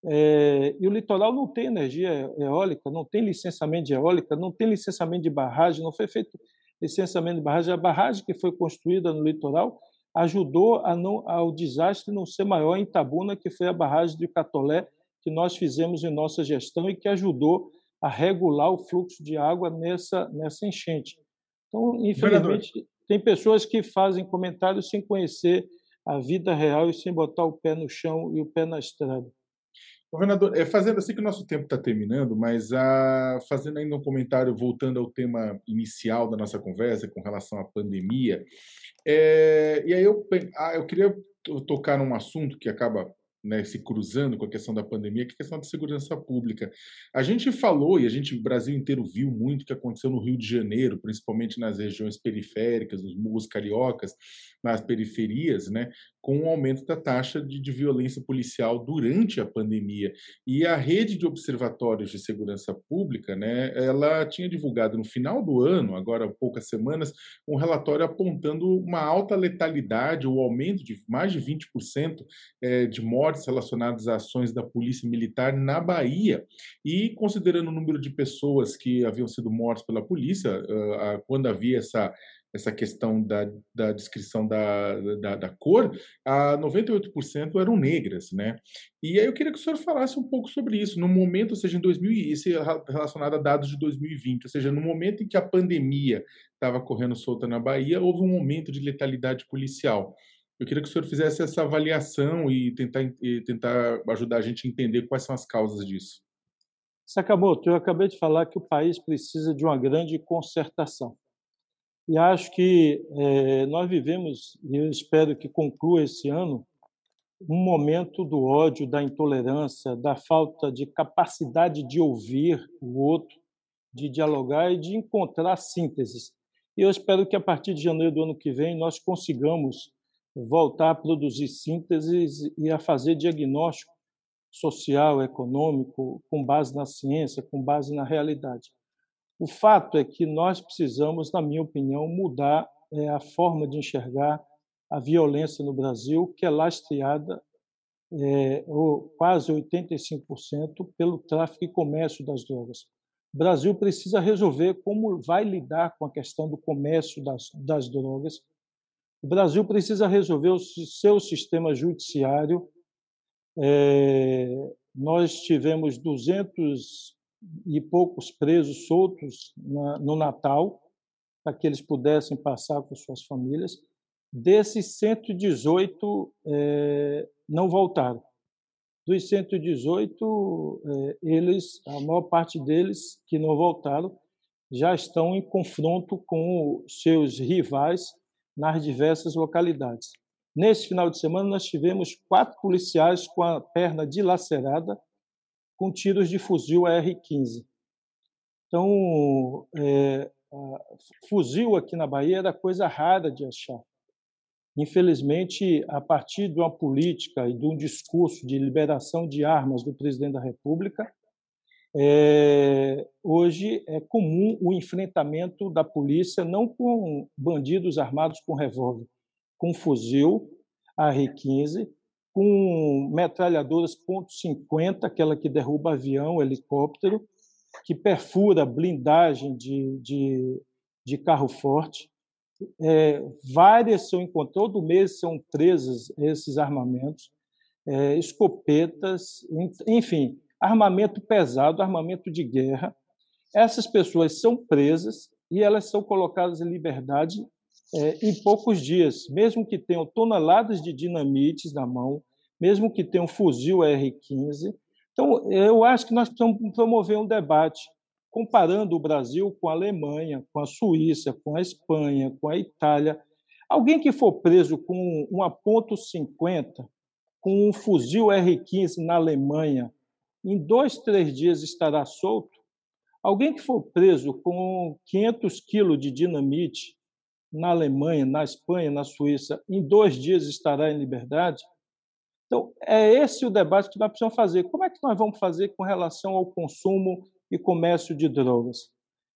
S4: É, e o litoral não tem energia eólica, não tem licenciamento de eólica, não tem licenciamento de barragem, não foi feito licenciamento de barragem. A barragem que foi construída no litoral ajudou a não, ao desastre não ser maior em Tabuna, que foi a barragem de Catolé, que nós fizemos em nossa gestão e que ajudou a regular o fluxo de água nessa, nessa enchente. Então, infelizmente, tem pessoas que fazem comentários sem conhecer a vida real e sem botar o pé no chão e o pé na estrada.
S5: Governador, é, fazendo assim que o nosso tempo está terminando, mas a, fazendo ainda um comentário, voltando ao tema inicial da nossa conversa com relação à pandemia, é, e aí eu, ah, eu queria tocar num assunto que acaba né, se cruzando com a questão da pandemia, que é a questão da segurança pública. A gente falou, e a gente, o Brasil inteiro viu muito o que aconteceu no Rio de Janeiro, principalmente nas regiões periféricas, nos morros cariocas, nas periferias, né, com o aumento da taxa de, de, violência policial durante a pandemia. E a rede de observatórios de segurança pública, né, ela tinha divulgado no final do ano, agora há poucas semanas, um relatório apontando uma alta letalidade, o aumento de mais de 20% é, de mortes relacionadas a ações da polícia militar na Bahia. E considerando o número de pessoas que haviam sido mortas pela polícia, uh, quando havia essa essa questão da, da descrição da, da, da cor, a 98% eram negras, né? E aí eu queria que o senhor falasse um pouco sobre isso, no momento, ou seja, em 2000, isso relacionado a dados de 2020, ou seja, no momento em que a pandemia estava correndo solta na Bahia, houve um aumento de letalidade policial. Eu queria que o senhor fizesse essa avaliação e tentar, e tentar ajudar a gente a entender quais são as causas disso.
S4: Sakamoto, eu acabei de falar que o país precisa de uma grande concertação. E acho que é, nós vivemos, e eu espero que conclua esse ano, um momento do ódio, da intolerância, da falta de capacidade de ouvir o outro, de dialogar e de encontrar sínteses. E eu espero que a partir de janeiro do ano que vem nós consigamos voltar a produzir sínteses e a fazer diagnóstico social, econômico, com base na ciência, com base na realidade. O fato é que nós precisamos, na minha opinião, mudar é, a forma de enxergar a violência no Brasil, que é lastreada é, quase 85% pelo tráfico e comércio das drogas. O Brasil precisa resolver como vai lidar com a questão do comércio das, das drogas. O Brasil precisa resolver o seu sistema judiciário. É, nós tivemos 200 e poucos presos soltos na, no Natal, para que eles pudessem passar com suas famílias. Desses 118 é, não voltaram. Dos 118, é, eles, a maior parte deles que não voltaram, já estão em confronto com seus rivais nas diversas localidades. Nesse final de semana, nós tivemos quatro policiais com a perna dilacerada com tiros de fuzil AR-15. Então, é, fuzil aqui na Bahia era coisa rara de achar. Infelizmente, a partir de uma política e de um discurso de liberação de armas do presidente da República, é, hoje é comum o enfrentamento da polícia não com bandidos armados com revólver, com fuzil AR-15 com metralhadoras .50, aquela que derruba avião, helicóptero, que perfura blindagem de, de, de carro forte. É, várias são encontradas, todo mês são presas esses armamentos, é, escopetas, enfim, armamento pesado, armamento de guerra. Essas pessoas são presas e elas são colocadas em liberdade é, em poucos dias, mesmo que tenham toneladas de dinamites na mão, mesmo que tenham fuzil R-15. Então, eu acho que nós precisamos promover um debate comparando o Brasil com a Alemanha, com a Suíça, com a Espanha, com a Itália. Alguém que for preso com uma ponto .50, com um fuzil R-15 na Alemanha, em dois, três dias estará solto. Alguém que for preso com 500 quilos de dinamite na Alemanha, na Espanha, na Suíça, em dois dias estará em liberdade. Então, é esse o debate que nós precisamos fazer. Como é que nós vamos fazer com relação ao consumo e comércio de drogas?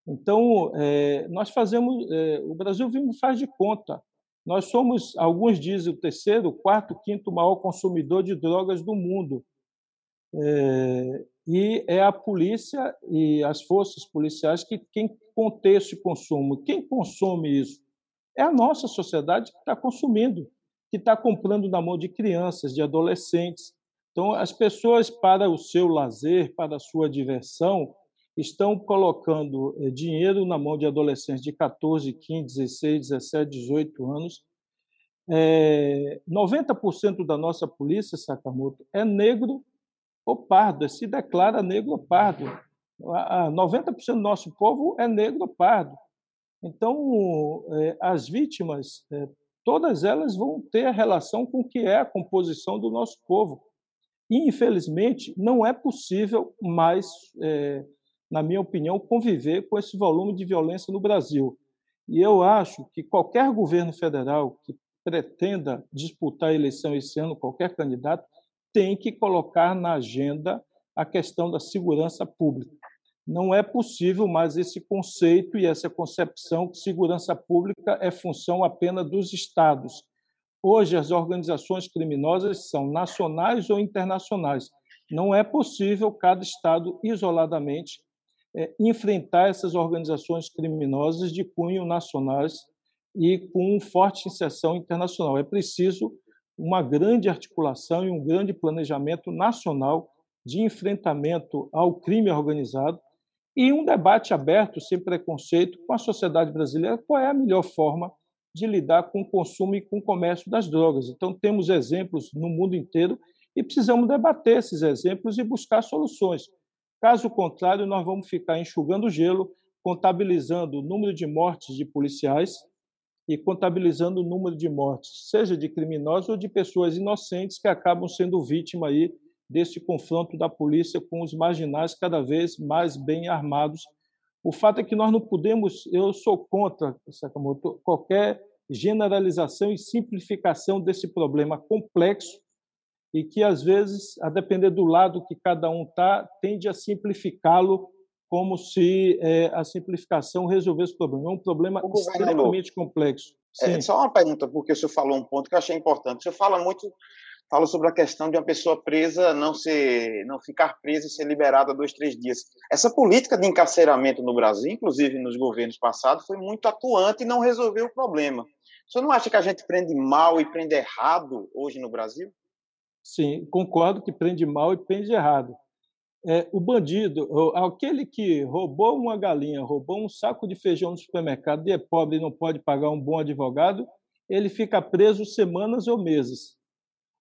S4: Então, é, nós fazemos, é, o Brasil faz de conta. Nós somos, alguns dizem, o terceiro, quarto, quinto maior consumidor de drogas do mundo. É, e é a polícia e as forças policiais que quem contém esse consumo. Quem consome isso? É a nossa sociedade que está consumindo, que está comprando na mão de crianças, de adolescentes. Então, as pessoas, para o seu lazer, para a sua diversão, estão colocando eh, dinheiro na mão de adolescentes de 14, 15, 16, 17, 18 anos. É, 90% da nossa polícia, Sakamoto, é negro ou pardo, se declara negro ou pardo. 90% do nosso povo é negro ou pardo. Então, é, as vítimas, é, todas elas vão ter relação com o que é a composição do nosso povo. E, infelizmente, não é possível mais, é, na minha opinião, conviver com esse volume de violência no Brasil. E eu acho que qualquer governo federal que pretenda disputar a eleição esse ano, qualquer candidato, tem que colocar na agenda a questão da segurança pública. Não é possível mais esse conceito e essa concepção que segurança pública é função apenas dos estados. Hoje, as organizações criminosas são nacionais ou internacionais. Não é possível cada estado, isoladamente, é, enfrentar essas organizações criminosas de cunho nacionais e com forte inserção internacional. É preciso uma grande articulação e um grande planejamento nacional de enfrentamento ao crime organizado e um debate aberto, sem preconceito, com a sociedade brasileira, qual é a melhor forma de lidar com o consumo e com o comércio das drogas. Então, temos exemplos no mundo inteiro e precisamos debater esses exemplos e buscar soluções. Caso contrário, nós vamos ficar enxugando gelo, contabilizando o número de mortes de policiais e contabilizando o número de mortes, seja de criminosos ou de pessoas inocentes que acabam sendo vítima aí desse confronto da polícia com os marginais cada vez mais bem armados. O fato é que nós não podemos, eu sou contra Sakamoto, qualquer generalização e simplificação desse problema complexo e que às vezes, a depender do lado que cada um está, tende a simplificá-lo como se é, a simplificação resolvesse o problema. É um problema extremamente complexo.
S6: É, só uma pergunta, porque o senhor falou um ponto que eu achei importante. O senhor fala muito, fala sobre a questão de uma pessoa presa não ser, não ficar presa e ser liberada dois, três dias. Essa política de encarceramento no Brasil, inclusive nos governos passados, foi muito atuante e não resolveu o problema. Senhor não acha que a gente prende mal e prende errado hoje no Brasil?
S4: Sim, concordo que prende mal e prende errado é, o bandido, aquele que roubou uma galinha, roubou um saco de feijão no supermercado e é pobre e não pode pagar um bom advogado, ele fica preso semanas ou meses.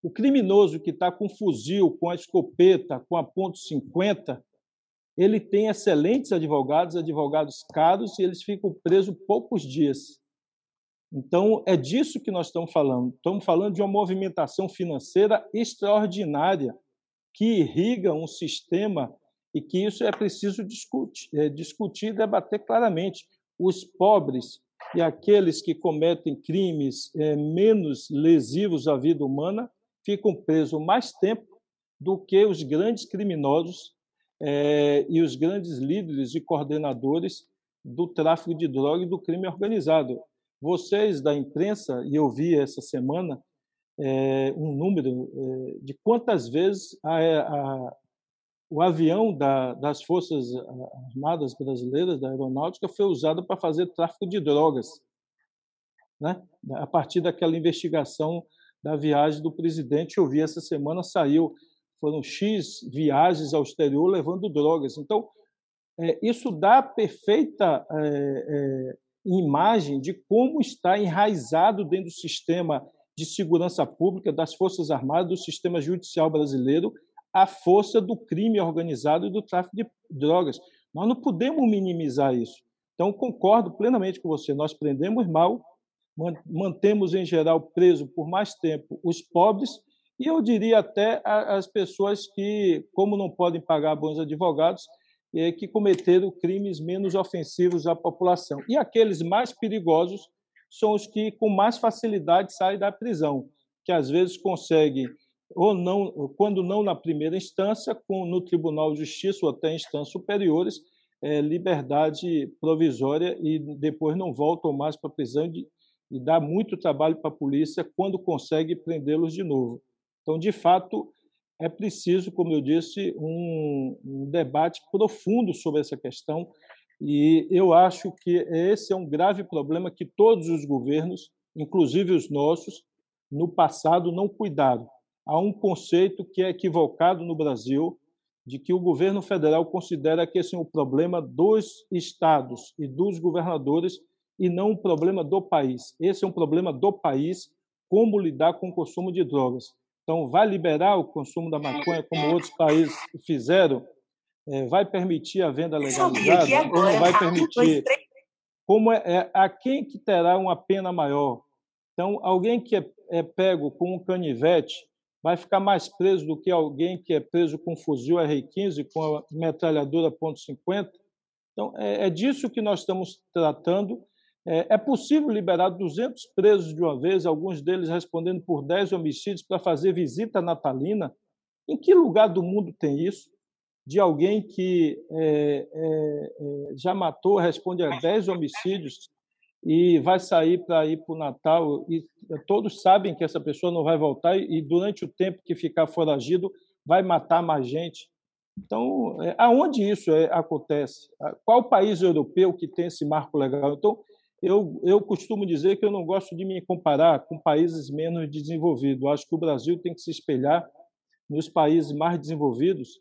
S4: O criminoso que está com fuzil, com a escopeta, com a ponto .50, ele tem excelentes advogados, advogados caros, e eles ficam presos poucos dias. Então, é disso que nós estamos falando. Estamos falando de uma movimentação financeira extraordinária que irriga um sistema e que isso é preciso discutir, é, discutir e debater claramente. Os pobres e aqueles que cometem crimes é, menos lesivos à vida humana ficam presos mais tempo do que os grandes criminosos é, e os grandes líderes e coordenadores do tráfico de droga e do crime organizado. Vocês da imprensa, e eu vi essa semana, é, um número é, de quantas vezes a, a, o avião da, das Forças Armadas Brasileiras, da Aeronáutica, foi usado para fazer tráfico de drogas. Né? A partir daquela investigação da viagem do presidente, eu vi essa semana, saiu, foram X viagens ao exterior levando drogas. Então, é, isso dá perfeita é, é, imagem de como está enraizado dentro do sistema de segurança pública, das Forças Armadas, do sistema judicial brasileiro, a força do crime organizado e do tráfico de drogas. Nós não podemos minimizar isso. Então, concordo plenamente com você. Nós prendemos mal, mantemos, em geral, preso por mais tempo os pobres e eu diria até as pessoas que, como não podem pagar bons advogados, é, que cometeram crimes menos ofensivos à população. E aqueles mais perigosos são os que com mais facilidade saem da prisão, que às vezes conseguem ou não, quando não na primeira instância, com no Tribunal de Justiça ou até instâncias superiores, é, liberdade provisória e depois não voltam mais para a prisão de, e dá muito trabalho para a polícia quando consegue prendê-los de novo. Então, de fato, é preciso, como eu disse, um, um debate profundo sobre essa questão. E eu acho que esse é um grave problema que todos os governos, inclusive os nossos, no passado não cuidaram. Há um conceito que é equivocado no Brasil, de que o governo federal considera que esse é um problema dos estados e dos governadores e não um problema do país. Esse é um problema do país, como lidar com o consumo de drogas. Então, vai liberar o consumo da maconha, como outros países fizeram? É, vai permitir a venda legalizada ou não vai permitir? Como é, é, a quem que terá uma pena maior? Então, alguém que é, é pego com um canivete vai ficar mais preso do que alguém que é preso com um fuzil R15, com a metralhadora .50. Então, é, é disso que nós estamos tratando é, é possível liberar 200 presos de uma vez, alguns deles respondendo por 10 homicídios, para fazer visita natalina? Em que lugar do mundo tem isso? De alguém que é, é, é já matou, responde a 10 homicídios e vai sair para ir para o Natal, e todos sabem que essa pessoa não vai voltar, e durante o tempo que ficar foragido, vai matar mais gente. Então, é, aonde isso acontece? Qual país europeu que tem esse marco legal? Então, eu, eu costumo dizer que eu não gosto de me comparar com países menos desenvolvidos. Acho que o Brasil tem que se espelhar nos países mais desenvolvidos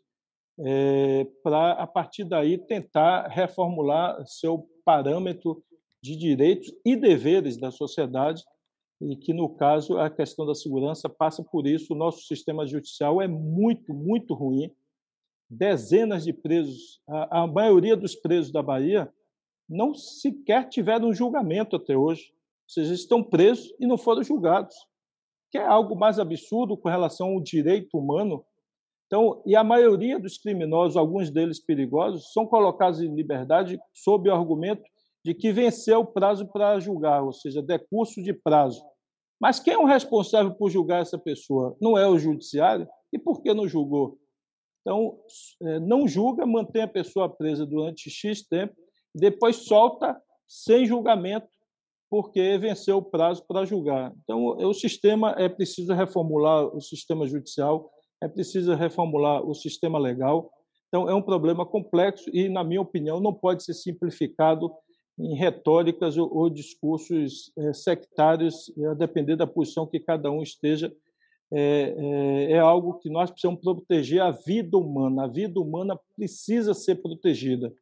S4: é, para, a partir daí, tentar reformular seu parâmetro de direitos e deveres da sociedade, e que, no caso, a questão da segurança passa por isso. O nosso sistema judicial é muito, muito ruim. Dezenas de presos, a, a maioria dos presos da Bahia não sequer tiveram julgamento até hoje. Ou seja, estão presos e não foram julgados, que é algo mais absurdo com relação ao direito humano. Então, e a maioria dos criminosos, alguns deles perigosos, são colocados em liberdade sob o argumento de que venceu o prazo para julgar, ou seja, decurso de prazo. Mas quem é o responsável por julgar essa pessoa? Não é o judiciário? E por que não julgou? Então, é, não julga, mantém a pessoa presa durante X tempo depois solta sem julgamento, porque venceu o prazo para julgar. Então, o sistema é preciso reformular o sistema judicial, é preciso reformular o sistema legal. Então, é um problema complexo e, na minha opinião, não pode ser simplificado em retóricas ou, ou discursos é, sectários, a depender da posição que cada um esteja. É, é, é algo que nós precisamos proteger a vida humana. A vida humana precisa ser protegida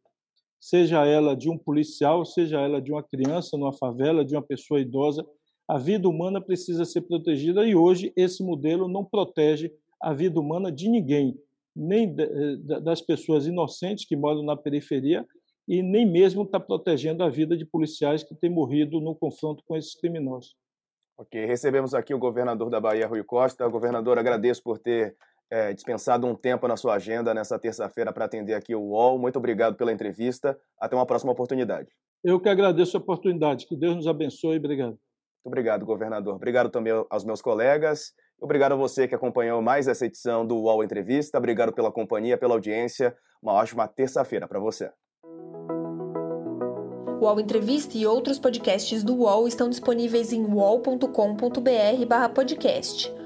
S4: seja ela de um policial, seja ela de uma criança numa favela, de uma pessoa idosa, a vida humana precisa ser protegida e hoje esse modelo não protege a vida humana de ninguém, nem eh, das pessoas inocentes que moram na periferia e nem mesmo está protegendo a vida de policiais que têm morrido no confronto com esses criminosos.
S2: Ok, recebemos aqui o governador da Bahia, Rui Costa. Governador, agradeço por ter é, dispensado um tempo na sua agenda nessa terça-feira para atender aqui o UOL. Muito obrigado pela entrevista. Até uma próxima oportunidade.
S4: Eu que agradeço a oportunidade. Que Deus nos abençoe. Obrigado.
S2: Muito obrigado, governador. Obrigado também aos meus colegas. Obrigado a você que acompanhou mais essa edição do UOL Entrevista. Obrigado pela companhia, pela audiência. Uma ótima terça-feira para você.
S1: O UOL Entrevista e outros podcasts do UOL estão disponíveis em uol.com.br/podcast.